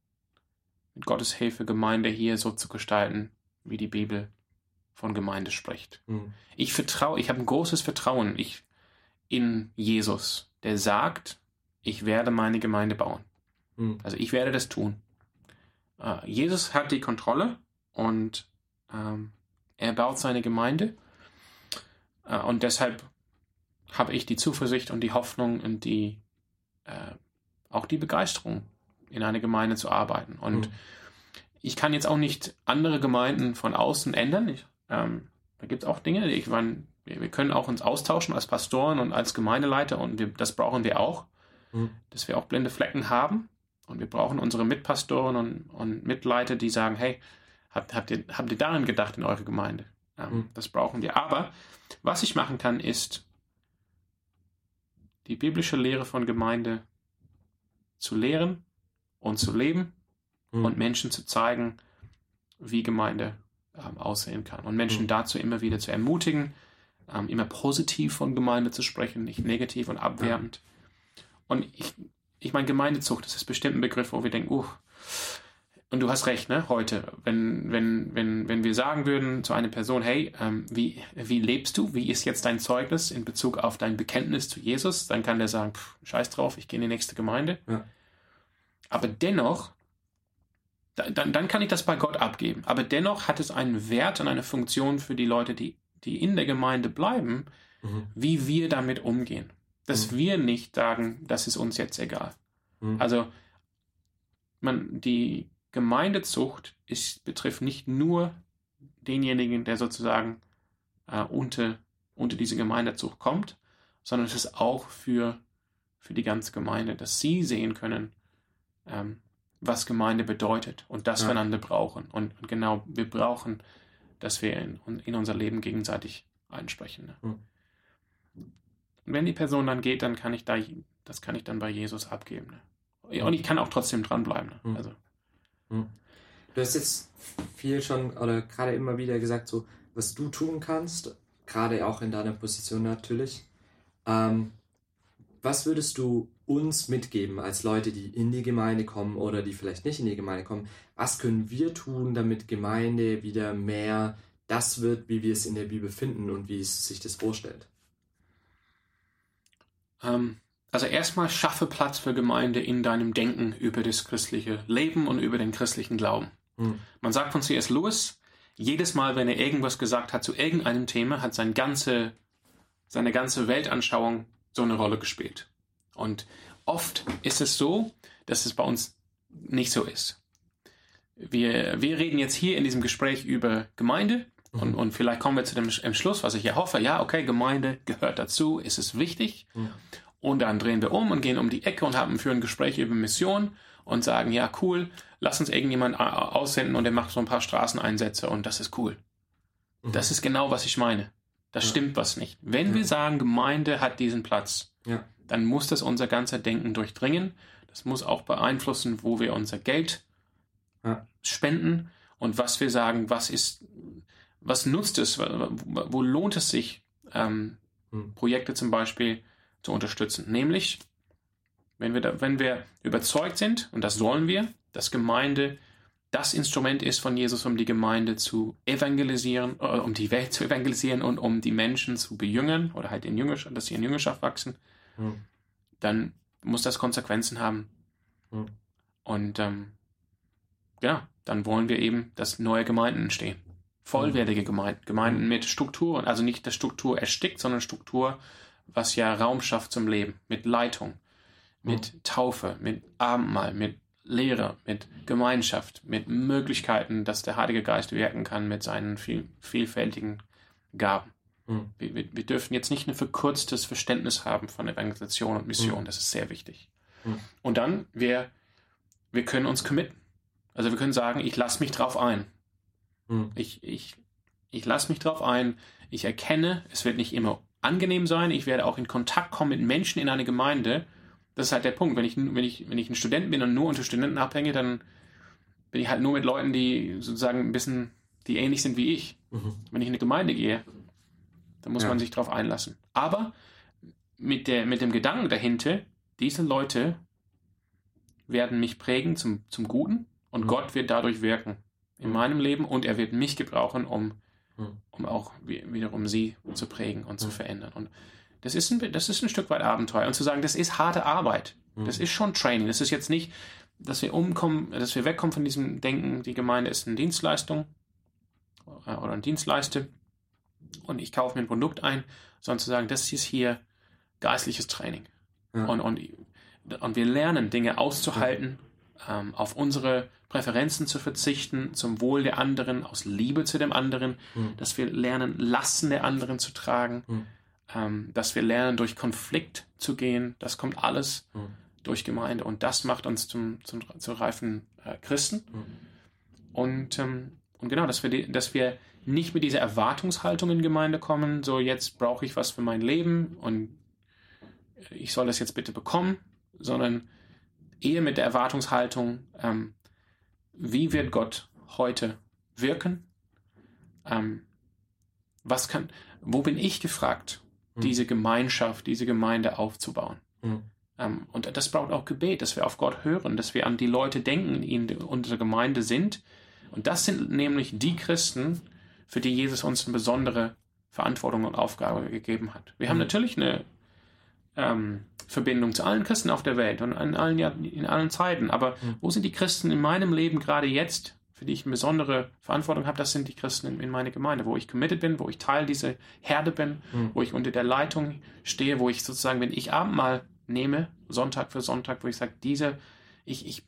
mit Gottes Hilfe Gemeinde hier so zu gestalten, wie die Bibel von Gemeinde spricht. Mhm. Ich vertraue, ich habe ein großes Vertrauen ich, in Jesus, der sagt, ich werde meine Gemeinde bauen. Mhm. Also ich werde das tun. Äh, Jesus hat die Kontrolle und ähm, er baut seine Gemeinde. Äh, und deshalb habe ich die Zuversicht und die Hoffnung und die äh, auch die Begeisterung, in einer Gemeinde zu arbeiten. Und Mhm. ich kann jetzt auch nicht andere Gemeinden von außen ändern. Ich, ähm, da gibt es auch Dinge. Ich meine, wir, können auch uns austauschen als Pastoren und als Gemeindeleiter und wir, das brauchen wir auch, Mhm. dass wir auch blinde Flecken haben. Und wir brauchen unsere Mitpastoren und, und Mitleiter, die sagen, hey, habt, habt, ihr, habt ihr daran gedacht in eurer Gemeinde? Ähm, Mhm. Das brauchen wir. Aber was ich machen kann, ist die biblische Lehre von Gemeinde zu lehren und zu leben Mhm. und Menschen zu zeigen, wie Gemeinde ähm, aussehen kann. Und Menschen Mhm. dazu immer wieder zu ermutigen, ähm, immer positiv von Gemeinde zu sprechen, nicht negativ und abwertend. Und ich, ich meine, Gemeindezucht, das ist bestimmt ein Begriff, wo wir denken, uh, und du hast recht, ne, heute, wenn, wenn, wenn, wenn wir sagen würden zu einer Person, hey, ähm, wie, wie lebst du, wie ist jetzt dein Zeugnis in Bezug auf dein Bekenntnis zu Jesus, dann kann der sagen, pff, scheiß drauf, ich gehe in die nächste Gemeinde. Ja. Aber dennoch, da- dann, dann kann ich das bei Gott abgeben. Aber dennoch hat es einen Wert und eine Funktion für die Leute, die, die in der Gemeinde bleiben, Mhm. wie wir damit umgehen. Dass Mhm. wir nicht sagen, das ist uns jetzt egal. Mhm. Also man, die Gemeindezucht ist, betrifft nicht nur denjenigen, der sozusagen äh, unter, unter diese Gemeindezucht kommt, sondern es ist auch für, für die ganze Gemeinde, dass sie sehen können, ähm, was Gemeinde bedeutet und das Ja. wir einander brauchen. Und, und genau, wir brauchen, dass wir in, in unser Leben gegenseitig einsprechen. Ne? Mhm. Und wenn die Person dann geht, dann kann ich da, das kann ich dann bei Jesus abgeben. Ne? Und ich kann auch trotzdem dranbleiben. Ne? Mhm. Also, Du hast jetzt viel schon oder gerade immer wieder gesagt, so was du tun kannst, gerade auch in deiner Position natürlich. Ähm, was würdest du uns mitgeben als Leute, die in die Gemeinde kommen oder die vielleicht nicht in die Gemeinde kommen? Was können wir tun, damit Gemeinde wieder mehr das wird, wie wir es in der Bibel finden und wie es sich das vorstellt? ähm, also erstmal schaffe Platz für Gemeinde in deinem Denken über das christliche Leben und über den christlichen Glauben. Hm. Man sagt von C.S. Lewis, jedes Mal, wenn er irgendwas gesagt hat zu irgendeinem Thema, hat sein ganze, seine ganze Weltanschauung so eine Rolle gespielt. Und oft ist es so, dass es bei uns nicht so ist. Wir, wir reden jetzt hier in diesem Gespräch über Gemeinde und, Mhm. und vielleicht kommen wir zu dem Entschluss, was ich ja hoffe. Ja, okay, Gemeinde gehört dazu, ist es wichtig. Mhm. Und dann drehen wir um und gehen um die Ecke und haben für ein Gespräch über Mission und sagen, ja, cool, lass uns irgendjemand aussenden und der macht so ein paar Straßeneinsätze und das ist cool. Mhm. Das ist genau, was ich meine. Das Ja. stimmt was nicht. Wenn Ja. wir sagen, Gemeinde hat diesen Platz, Ja. Dann muss das unser ganzer Denken durchdringen. Das muss auch beeinflussen, wo wir unser Geld Ja. spenden und was wir sagen, was ist, was nutzt es, wo, lohnt es sich, ähm, Hm. Projekte zum Beispiel zu unterstützen. Nämlich, wenn wir, da, wenn wir überzeugt sind, und das sollen wir, dass Gemeinde das Instrument ist von Jesus, um die Gemeinde zu evangelisieren, äh, um die Welt zu evangelisieren und um die Menschen zu bejüngern oder halt in Jüngerschaft, dass sie in Jüngerschaft wachsen, Hm. dann muss das Konsequenzen haben. Hm. Und ähm, ja, dann wollen wir eben, dass neue Gemeinden entstehen. Vollwertige Gemeinden, Gemeinden mit Strukturen, also nicht der Struktur erstickt, sondern Struktur, was ja Raum schafft zum Leben, mit Leitung, mit Taufe, mit Abendmahl, mit Lehre, mit Gemeinschaft, mit Möglichkeiten, dass der Heilige Geist wirken kann mit seinen viel, vielfältigen Gaben. Hm. Wir, wir, wir dürfen jetzt nicht ein verkürztes Verständnis haben von Evangelisation und Mission. Mhm. Das ist sehr wichtig. Mhm. Und dann, wir, wir können uns committen. Also wir können sagen, ich lasse mich drauf ein. Hm. Ich, ich, ich lasse mich drauf ein. Ich erkenne, es wird nicht immer angenehm sein. Ich werde auch in Kontakt kommen mit Menschen in einer Gemeinde. Das ist halt der Punkt. Wenn ich, wenn ich, wenn ich ein Student bin und nur unter Studenten abhänge, dann bin ich halt nur mit Leuten, die sozusagen ein bisschen die ähnlich sind wie ich. Mhm. Wenn ich in eine Gemeinde gehe, dann muss Ja. man sich darauf einlassen. Aber mit, der, mit dem Gedanken dahinter, diese Leute werden mich prägen zum, zum Guten und Mhm. Gott wird dadurch wirken in Mhm. meinem Leben und er wird mich gebrauchen, um, Mhm. um auch wi- wiederum sie zu prägen und zu Mhm. verändern. Und das ist, ein, das ist ein Stück weit Abenteuer. Und zu sagen, das ist harte Arbeit. Mhm. Das ist schon Training. Das ist jetzt nicht, dass wir umkommen, dass wir wegkommen von diesem Denken, die Gemeinde ist eine Dienstleistung äh, oder ein Dienstleister und ich kaufe mir ein Produkt ein, sondern zu sagen, das ist hier geistliches Training. Ja. Und, und, und wir lernen, Dinge auszuhalten, ähm, auf unsere Präferenzen zu verzichten, zum Wohl der anderen, aus Liebe zu dem anderen, Mhm. dass wir lernen, Lasten der anderen zu tragen, ähm, dass wir lernen, durch Konflikt zu gehen. Das kommt alles durch Gemeinde und das macht uns zum, zum, zu reifen äh, Christen. Und, ähm, und genau, dass wir, die, dass wir nicht mit dieser Erwartungshaltung in Gemeinde kommen, so jetzt brauche ich was für mein Leben und ich soll das jetzt bitte bekommen, sondern eher mit der Erwartungshaltung, ähm, wie wird Gott heute wirken? Ähm, was kann, wo bin ich gefragt, Mhm. diese Gemeinschaft, diese Gemeinde aufzubauen? Mhm. Ähm, und das braucht auch Gebet, dass wir auf Gott hören, dass wir an die Leute denken, die in unserer Gemeinde sind. Und das sind nämlich die Christen, für die Jesus uns eine besondere Verantwortung und Aufgabe gegeben hat. Wir haben Mhm. natürlich eine ähm, Verbindung zu allen Christen auf der Welt und in allen, in allen Zeiten. Aber Mhm. wo sind die Christen in meinem Leben gerade jetzt, für die ich eine besondere Verantwortung habe? Das sind die Christen in, in meiner Gemeinde, wo ich committed bin, wo ich Teil dieser Herde bin, Mhm. wo ich unter der Leitung stehe, wo ich sozusagen, wenn ich Abendmahl nehme, Sonntag für Sonntag, wo ich sage, diese, ich, ich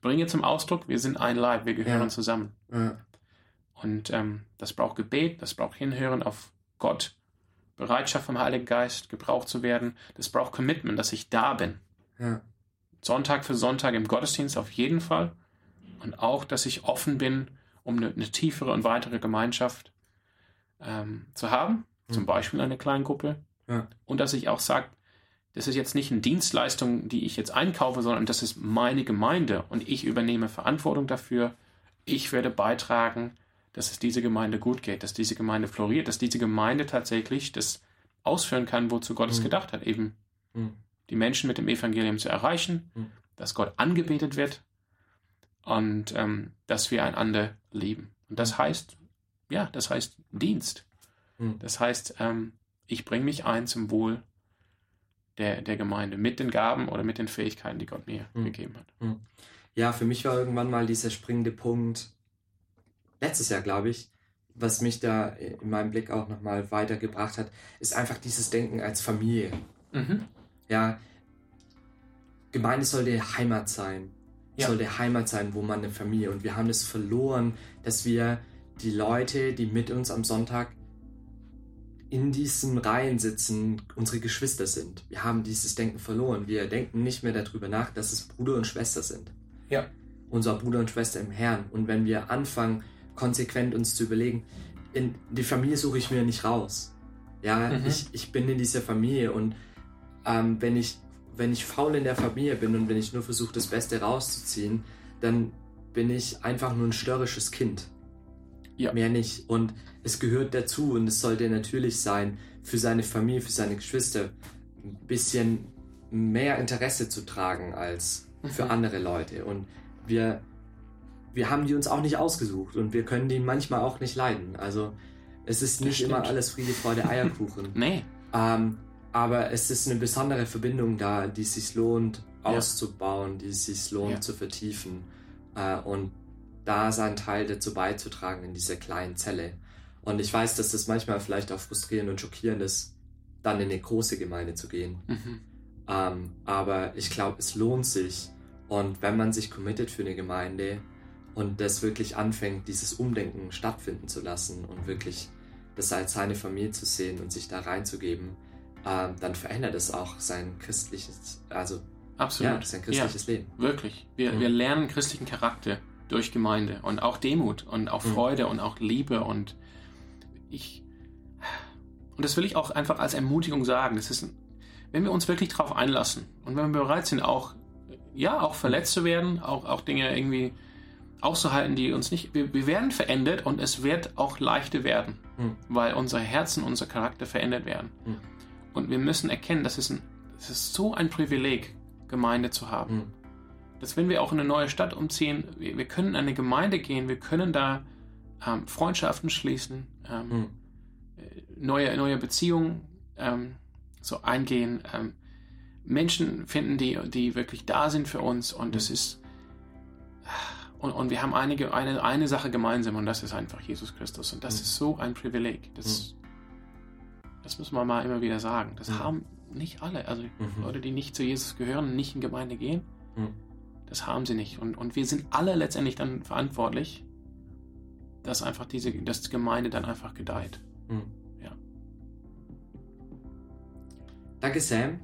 bringe zum Ausdruck, wir sind ein Leib, wir gehören Ja. zusammen. Ja. Und ähm, das braucht Gebet, das braucht Hinhören auf Gott, Bereitschaft vom Heiligen Geist, gebraucht zu werden. Das braucht Commitment, dass ich da bin. Ja. Sonntag für Sonntag im Gottesdienst auf jeden Fall. Und auch, dass ich offen bin, um eine, eine tiefere und weitere Gemeinschaft ähm, zu haben. Zum Mhm. Beispiel eine Kleingruppe. Ja. Und dass ich auch sage, das ist jetzt nicht eine Dienstleistung, die ich jetzt einkaufe, sondern das ist meine Gemeinde und ich übernehme Verantwortung dafür. Ich werde beitragen, dass es dieser Gemeinde gut geht, dass diese Gemeinde floriert, dass diese Gemeinde tatsächlich das ausführen kann, wozu Gott es Mhm. gedacht hat, eben Mhm. die Menschen mit dem Evangelium zu erreichen, Mhm. dass Gott angebetet wird und ähm, dass wir einander lieben. Und das heißt, ja, das heißt Dienst. Mhm. Das heißt, ähm, ich bringe mich ein zum Wohl der, der Gemeinde mit den Gaben oder mit den Fähigkeiten, die Gott mir Mhm. gegeben hat. Ja, für mich war irgendwann mal dieser springende Punkt, letztes Jahr, glaube ich, was mich da in meinem Blick auch nochmal weitergebracht hat, ist einfach dieses Denken als Familie. Mhm. Ja, Gemeinde sollte Heimat sein. Ja. Sollte Heimat sein, wo man eine Familie. Und wir haben das verloren, dass wir die Leute, die mit uns am Sonntag in diesen Reihen sitzen, unsere Geschwister sind. Wir haben dieses Denken verloren. Wir denken nicht mehr darüber nach, dass es Bruder und Schwester sind. Ja. Unser Bruder und Schwester im Herrn. Und wenn wir anfangen, konsequent uns zu überlegen, in die Familie suche ich mir nicht raus. Ja, Mhm. ich, ich bin in dieser Familie und ähm, wenn, ich, wenn ich faul in der Familie bin und wenn ich nur versuche, das Beste rauszuziehen, dann bin ich einfach nur ein störrisches Kind. Ja. Mehr nicht. Und es gehört dazu und es sollte natürlich sein, für seine Familie, für seine Geschwister ein bisschen mehr Interesse zu tragen als für Mhm. andere Leute. Und wir, wir haben die uns auch nicht ausgesucht und wir können die manchmal auch nicht leiden. Also es ist nicht immer alles Friede, Freude, Eierkuchen. Nee. ähm, aber es ist eine besondere Verbindung da, die es sich lohnt Ja. auszubauen, die es sich lohnt Ja. zu vertiefen äh, und da seinen Teil dazu beizutragen in dieser kleinen Zelle. Und ich weiß, dass das manchmal vielleicht auch frustrierend und schockierend ist, dann in eine große Gemeinde zu gehen. Mhm. Ähm, aber ich glaube, es lohnt sich. Und wenn man sich committet für eine Gemeinde und das wirklich anfängt, dieses Umdenken stattfinden zu lassen und wirklich das als seine Familie zu sehen und sich da reinzugeben, ähm, dann verändert es auch sein christliches, also Absolut. ja, sein christliches Leben. Wirklich. Wir, Mhm. wir lernen christlichen Charakter durch Gemeinde und auch Demut und auch Mhm. Freude und auch Liebe und ich und das will ich auch einfach als Ermutigung sagen. Das ist, ein- wenn wir uns wirklich darauf einlassen und wenn wir bereit sind, auch ja auch verletzt zu werden, auch auch Dinge irgendwie auszuhalten, die uns nicht. Wir, wir werden verändert und es wird auch leichter werden, Hm. weil unser Herzen, unser Charakter verändert werden. Hm. Und wir müssen erkennen, dass es, ein, es ist so ein Privileg, Gemeinde zu haben. Hm. Dass wenn wir auch in eine neue Stadt umziehen, wir, wir können in eine Gemeinde gehen, wir können da ähm, Freundschaften schließen, ähm, Hm. neue, neue Beziehungen ähm, so eingehen, ähm, Menschen finden, die, die wirklich da sind für uns und das ist und, und wir haben einige, eine, eine Sache gemeinsam und das ist einfach Jesus Christus und das Mhm. ist so ein Privileg. Das, das muss man mal immer wieder sagen. Das Mhm. haben nicht alle. Also Mhm. Leute, die nicht zu Jesus gehören, nicht in Gemeinde gehen, Mhm. das haben sie nicht. Und, und wir sind alle letztendlich dann verantwortlich, dass einfach diese, dass die Gemeinde dann einfach gedeiht. Hm. Ja. Danke, Sam.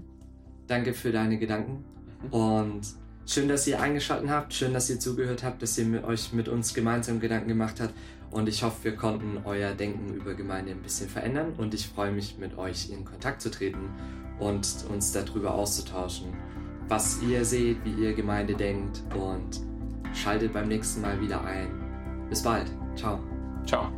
Danke für deine Gedanken. Mhm. Und schön, dass ihr eingeschaltet habt. Schön, dass ihr zugehört habt, dass ihr mit euch mit uns gemeinsam Gedanken gemacht habt. Und ich hoffe, wir konnten euer Denken über Gemeinde ein bisschen verändern. Und ich freue mich, mit euch in Kontakt zu treten und uns darüber auszutauschen, was ihr seht, wie ihr Gemeinde denkt. Und schaltet beim nächsten Mal wieder ein. Bis bald. Ciao. Ciao.